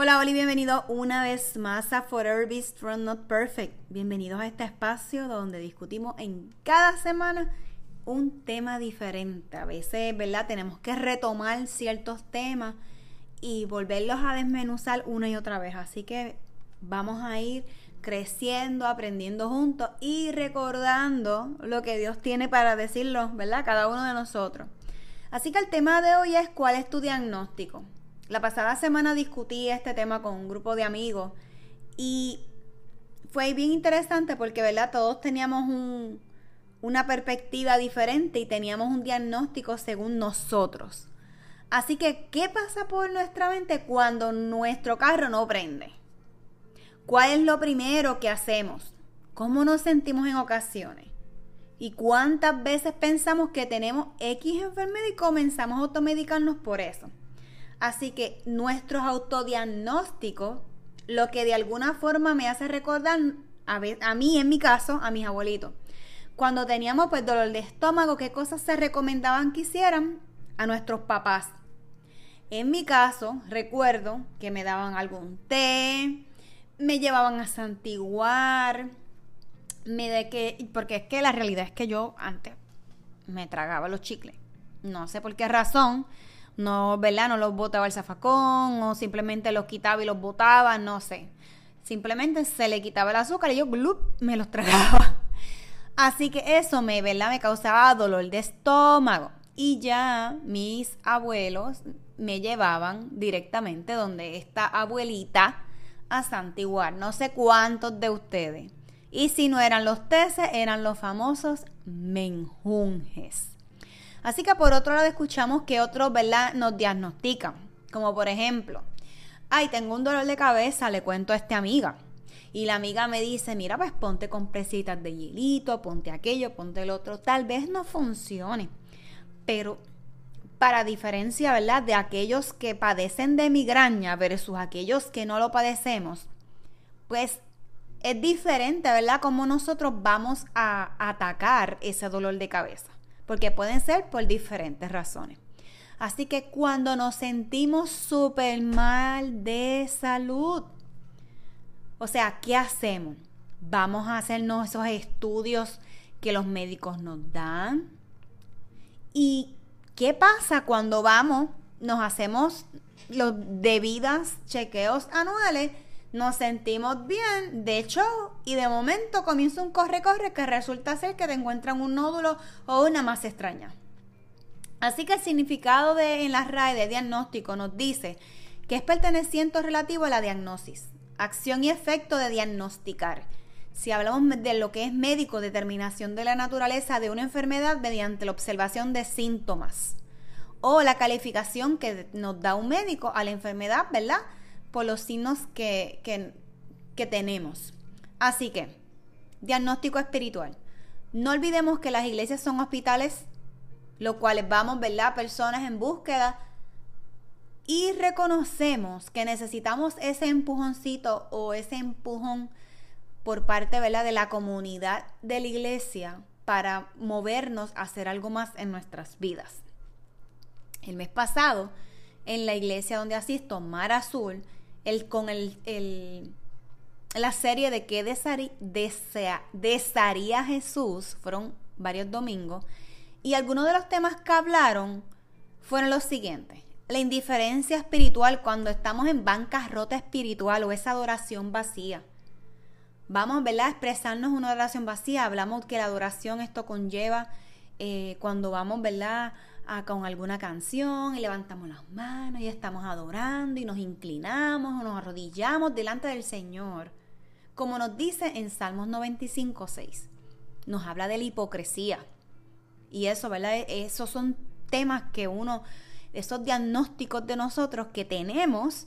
Hola, y bienvenido una vez más a Forever Be Strong Not Perfect. Bienvenidos a este espacio donde discutimos en cada semana un tema diferente. A veces, ¿verdad? Tenemos que retomar ciertos temas y volverlos a desmenuzar una y otra vez. Así que vamos a ir creciendo, aprendiendo juntos y recordando lo que Dios tiene para decirlo, ¿verdad? Cada uno de nosotros. Así que el tema de hoy es ¿cuál es tu diagnóstico? La pasada semana discutí este tema con un grupo de amigos y fue bien interesante porque, ¿verdad? Todos teníamos una perspectiva diferente y teníamos un diagnóstico según nosotros. Así que, ¿qué pasa por nuestra mente cuando nuestro carro no prende? ¿Cuál es lo primero que hacemos? ¿Cómo nos sentimos en ocasiones? ¿Y cuántas veces pensamos que tenemos X enfermedad y comenzamos a automedicarnos por eso? Así que nuestros autodiagnósticos, lo que de alguna forma me hace recordar a, mí, en mi caso, a mis abuelitos. Cuando teníamos pues dolor de estómago, qué cosas se recomendaban que hicieran a nuestros papás. En mi caso, recuerdo que me daban algún té, me llevaban a santiguar, me de que, porque es que la realidad es que yo antes me tragaba los chicles. No sé por qué razón, no, ¿verdad? No los botaba el zafacón o simplemente los quitaba y los botaba, no sé. Simplemente se le quitaba el azúcar y yo me los tragaba. Así que eso me, ¿verdad? Me causaba dolor de estómago. Y ya mis abuelos me llevaban directamente donde esta abuelita a santiguar. No sé cuántos de ustedes. Y si no eran los teces, eran los famosos menjunjes. Así que por otro lado escuchamos que otros, ¿verdad?, nos diagnostican. Como por ejemplo, ay, tengo un dolor de cabeza, le cuento a esta amiga. Y la amiga me dice, mira, pues ponte compresitas de hielito, ponte aquello, ponte el otro. Tal vez no funcione, pero para diferencia, ¿verdad?, de aquellos que padecen de migraña versus aquellos que no lo padecemos, pues es diferente, ¿verdad?, cómo nosotros vamos a atacar ese dolor de cabeza porque pueden ser por diferentes razones. Así que cuando nos sentimos súper mal de salud, o sea, ¿qué hacemos? Vamos a hacernos esos estudios que los médicos nos dan. ¿Y qué pasa cuando vamos, nos hacemos los debidos chequeos anuales? Nos sentimos bien, de hecho, y de momento comienza un corre-corre que resulta ser que te encuentran un nódulo o una masa extraña. Así que el significado de, en la RAE de diagnóstico nos dice que es perteneciente relativo a la diagnosis, acción y efecto de diagnosticar, si hablamos de lo que es médico, determinación de la naturaleza de una enfermedad mediante la observación de síntomas o la calificación que nos da un médico a la enfermedad, ¿verdad? Por los signos que, que tenemos. Así que, diagnóstico espiritual. No olvidemos que las iglesias son hospitales, los cuales vamos, ¿verdad? Personas en búsqueda y reconocemos que necesitamos ese empujoncito o ese empujón por parte ¿verdad? de la comunidad de la iglesia para movernos a hacer algo más en nuestras vidas. El mes pasado, en la iglesia donde asisto, Mar Azul, el, con el, la serie de qué desearía Jesús, fueron varios domingos, y algunos de los temas que hablaron fueron los siguientes. La indiferencia espiritual cuando estamos en bancarrota espiritual o esa adoración vacía vamos ¿verdad? a expresarnos una oración vacía. Hablamos que la adoración esto conlleva eh, cuando vamos ¿verdad? Con alguna canción y levantamos las manos y estamos adorando y nos inclinamos o nos arrodillamos delante del Señor. Como nos dice en Salmos 95, 6. Nos habla de la hipocresía. Y eso, ¿verdad? E, esos son temas que uno, esos diagnósticos de nosotros que tenemos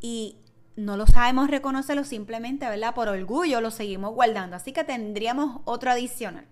y no lo sabemos reconocerlo simplemente, ¿verdad? Por orgullo lo seguimos guardando. Así que tendríamos otro adicional.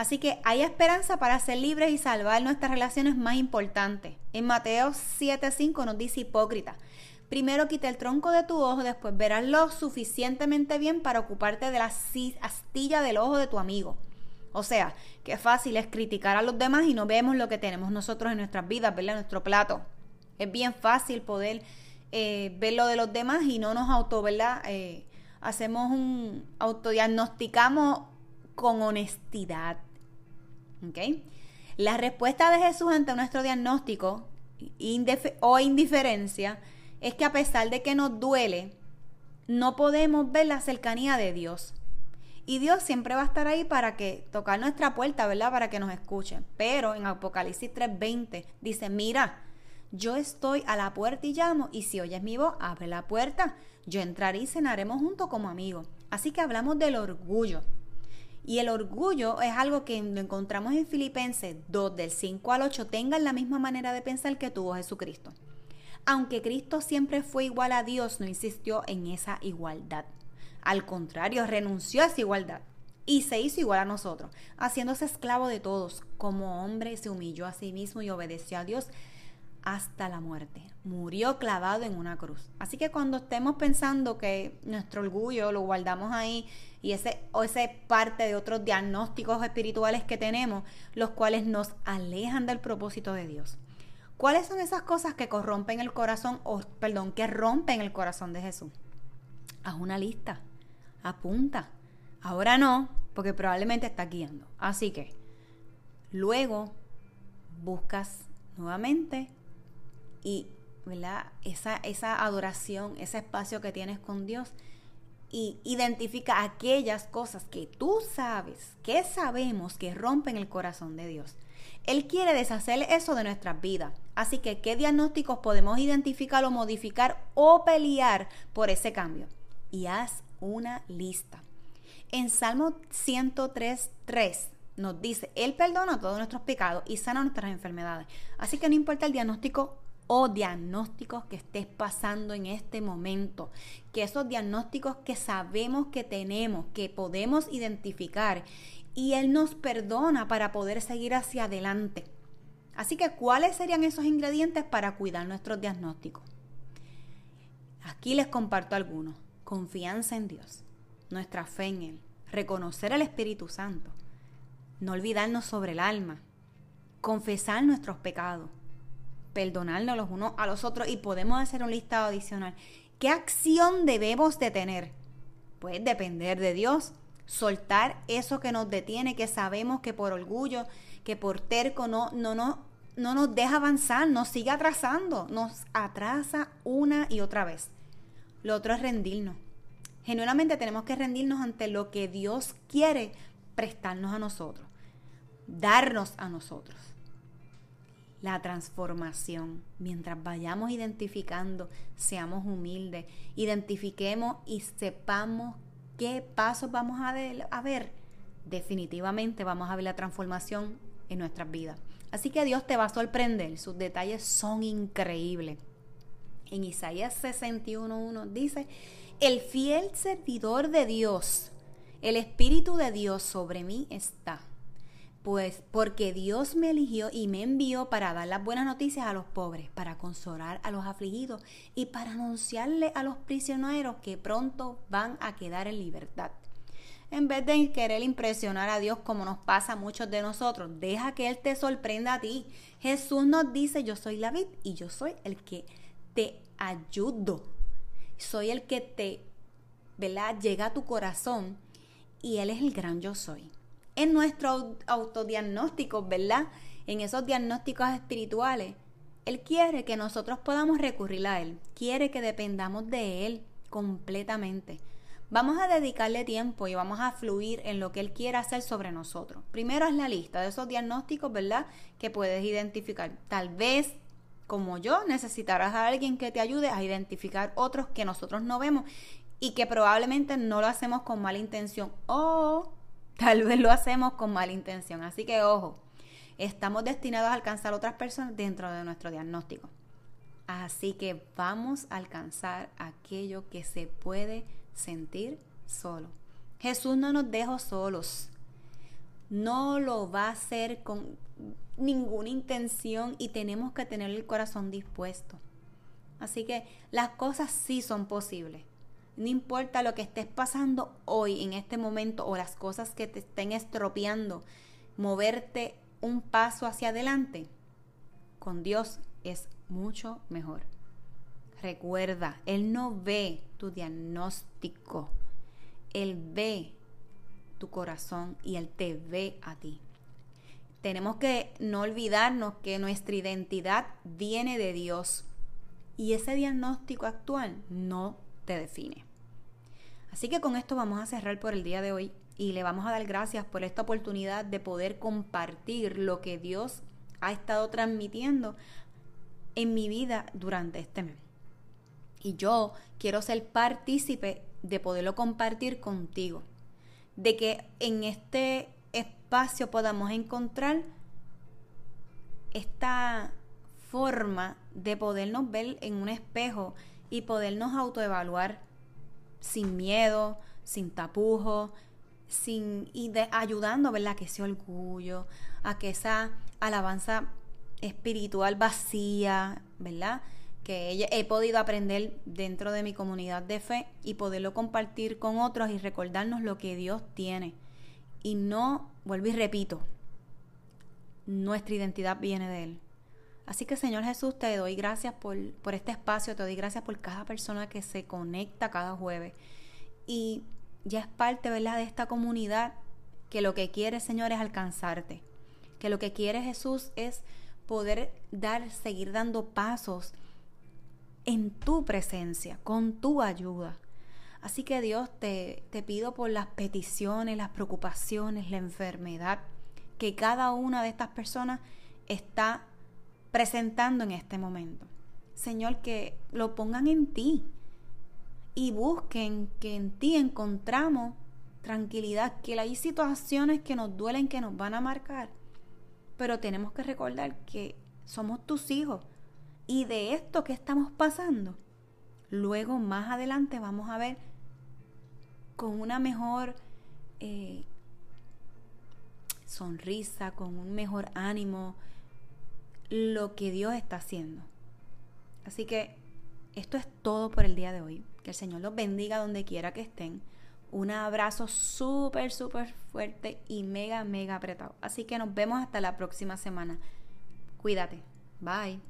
Así que hay esperanza para ser libres y salvar nuestras relaciones más importantes. En Mateo 7:5 nos dice hipócrita. Primero quita el tronco de tu ojo, después verás lo suficientemente bien para ocuparte de la astilla del ojo de tu amigo. O sea, qué fácil es criticar a los demás y no vemos lo que tenemos nosotros en nuestras vidas, ¿verdad? Nuestro plato. Es bien fácil poder eh, ver lo de los demás y no nos auto, ¿verdad? Eh, hacemos un autodiagnosticamos con honestidad. ¿Ok? La respuesta de Jesús ante nuestro diagnóstico o indiferencia es que a pesar de que nos duele, no podemos ver la cercanía de Dios. Y Dios siempre va a estar ahí para que tocar nuestra puerta, ¿verdad? Para que nos escuchen. Pero en Apocalipsis 3:20 dice, mira, yo estoy a la puerta y llamo, y si oyes mi voz, abre la puerta. Yo entraré y cenaremos juntos como amigos. Así que hablamos del orgullo. Y el orgullo es algo que lo encontramos en Filipenses 2, del 5 al 8. Tengan la misma manera de pensar que tuvo Jesucristo. Aunque Cristo siempre fue igual a Dios, no insistió en esa igualdad. Al contrario, renunció a esa igualdad y se hizo igual a nosotros, haciéndose esclavo de todos. Como hombre se humilló a sí mismo y obedeció a Dios, hasta la muerte. Murió clavado en una cruz. Así que cuando estemos pensando que nuestro orgullo lo guardamos ahí y ese o ese parte de otros diagnósticos espirituales que tenemos, los cuales nos alejan del propósito de Dios. ¿Cuáles son esas cosas que corrompen el corazón o perdón, que rompen el corazón de Jesús? Haz una lista. Apunta. Ahora no, porque probablemente está guiando. Así que luego buscas nuevamente y ¿verdad? Esa, esa adoración, ese espacio que tienes con Dios y identifica aquellas cosas que tú sabes, que sabemos que rompen el corazón de Dios. Él quiere deshacer eso de nuestras vidas. Así que, ¿qué diagnósticos podemos identificar o modificar o pelear por ese cambio? Y haz una lista. En Salmo 103, 3 nos dice, Él perdona todos nuestros pecados y sana nuestras enfermedades. Así que no importa el diagnóstico o diagnósticos que estés pasando en este momento. Que esos diagnósticos que sabemos que tenemos, que podemos identificar y Él nos perdona para poder seguir hacia adelante. Así que, ¿cuáles serían esos ingredientes para cuidar nuestros diagnósticos? Aquí les comparto algunos. Confianza en Dios, nuestra fe en Él, reconocer al Espíritu Santo, no olvidarnos sobre el alma, confesar nuestros pecados, perdonarnos los unos a los otros y podemos hacer un listado adicional. ¿Qué acción debemos de tener? Pues depender de Dios, soltar eso que nos detiene, que sabemos que por orgullo, que por terco no, no, no, no nos deja avanzar, nos sigue atrasando, nos atrasa una y otra vez. Lo otro es rendirnos. Genuinamente tenemos que rendirnos ante lo que Dios quiere prestarnos a nosotros, darnos a nosotros la transformación. Mientras vayamos identificando, seamos humildes, identifiquemos y sepamos ¿Qué pasos vamos a, ver? Definitivamente vamos a ver la transformación en nuestras vidas. Así que Dios te va a sorprender, sus detalles son increíbles. En Isaías 61.1 dice, el fiel servidor de Dios, el Espíritu de Dios sobre mí está. Pues porque Dios me eligió y me envió para dar las buenas noticias a los pobres, para consolar a los afligidos y para anunciarle a los prisioneros que pronto van a quedar en libertad. En vez de querer impresionar a Dios como nos pasa a muchos de nosotros, deja que Él te sorprenda a ti. Jesús nos dice, yo soy la vid y yo soy el que te ayudo. Soy el que te. Llega a tu corazón y Él es el gran yo soy. En nuestro autodiagnóstico, ¿verdad? En esos diagnósticos espirituales, Él quiere que nosotros podamos recurrir a Él. Quiere que dependamos de Él completamente. Vamos a dedicarle tiempo y vamos a fluir en lo que Él quiera hacer sobre nosotros. Primero es la lista de esos diagnósticos, ¿verdad? Que puedes identificar. Tal vez, como yo, necesitarás a alguien que te ayude a identificar otros que nosotros no vemos y que probablemente no lo hacemos con mala intención o tal vez lo hacemos con mala intención. Así que ojo, estamos destinados a alcanzar otras personas dentro de nuestro diagnóstico. Así que vamos a alcanzar aquello que se puede sentir solo. Jesús no nos dejó solos. No lo va a hacer con ninguna intención y tenemos que tener el corazón dispuesto. Así que las cosas sí son posibles. No importa lo que estés pasando hoy, en este momento, o las cosas que te estén estropeando, moverte un paso hacia adelante, con Dios es mucho mejor. Recuerda, Él no ve tu diagnóstico, Él ve tu corazón y Él te ve a ti. Tenemos que no olvidarnos que nuestra identidad viene de Dios y ese diagnóstico actual no define. Así que con esto vamos a cerrar por el día de hoy y le vamos a dar gracias por esta oportunidad de poder compartir lo que Dios ha estado transmitiendo en mi vida durante este mes. Y yo quiero ser partícipe de poderlo compartir contigo. De que en este espacio podamos encontrar esta forma de podernos ver en un espejo y podernos autoevaluar sin miedo, sin tapujos, sin y de, ayudando, ¿verdad? Que ese orgullo, a que esa alabanza espiritual vacía, ¿verdad? que he podido aprender dentro de mi comunidad de fe y poderlo compartir con otros y recordarnos lo que Dios tiene. Y no, vuelvo y repito, nuestra identidad viene de Él. Así que Señor Jesús, te doy gracias por, por este espacio, te doy gracias por cada persona que se conecta cada jueves. Y ya es parte, ¿verdad?, de esta comunidad que lo que quiere, Señor, es alcanzarte. Que lo que quiere Jesús es poder dar, seguir dando pasos en tu presencia, con tu ayuda. Así que Dios te, te pido por las peticiones, las preocupaciones, la enfermedad que cada una de estas personas está presentando en este momento. Señor, que lo pongan en ti y busquen que en ti encontramos tranquilidad, que hay situaciones que nos duelen, que nos van a marcar, pero tenemos que recordar que somos tus hijos y de esto que estamos pasando, luego más adelante vamos a ver con una mejor eh, sonrisa, con un mejor ánimo, lo que Dios está haciendo. Así que esto es todo por el día de hoy. Que el Señor los bendiga donde quiera que estén. Un abrazo súper, súper fuerte y mega, mega apretado. Así que nos vemos hasta la próxima semana. Cuídate. Bye.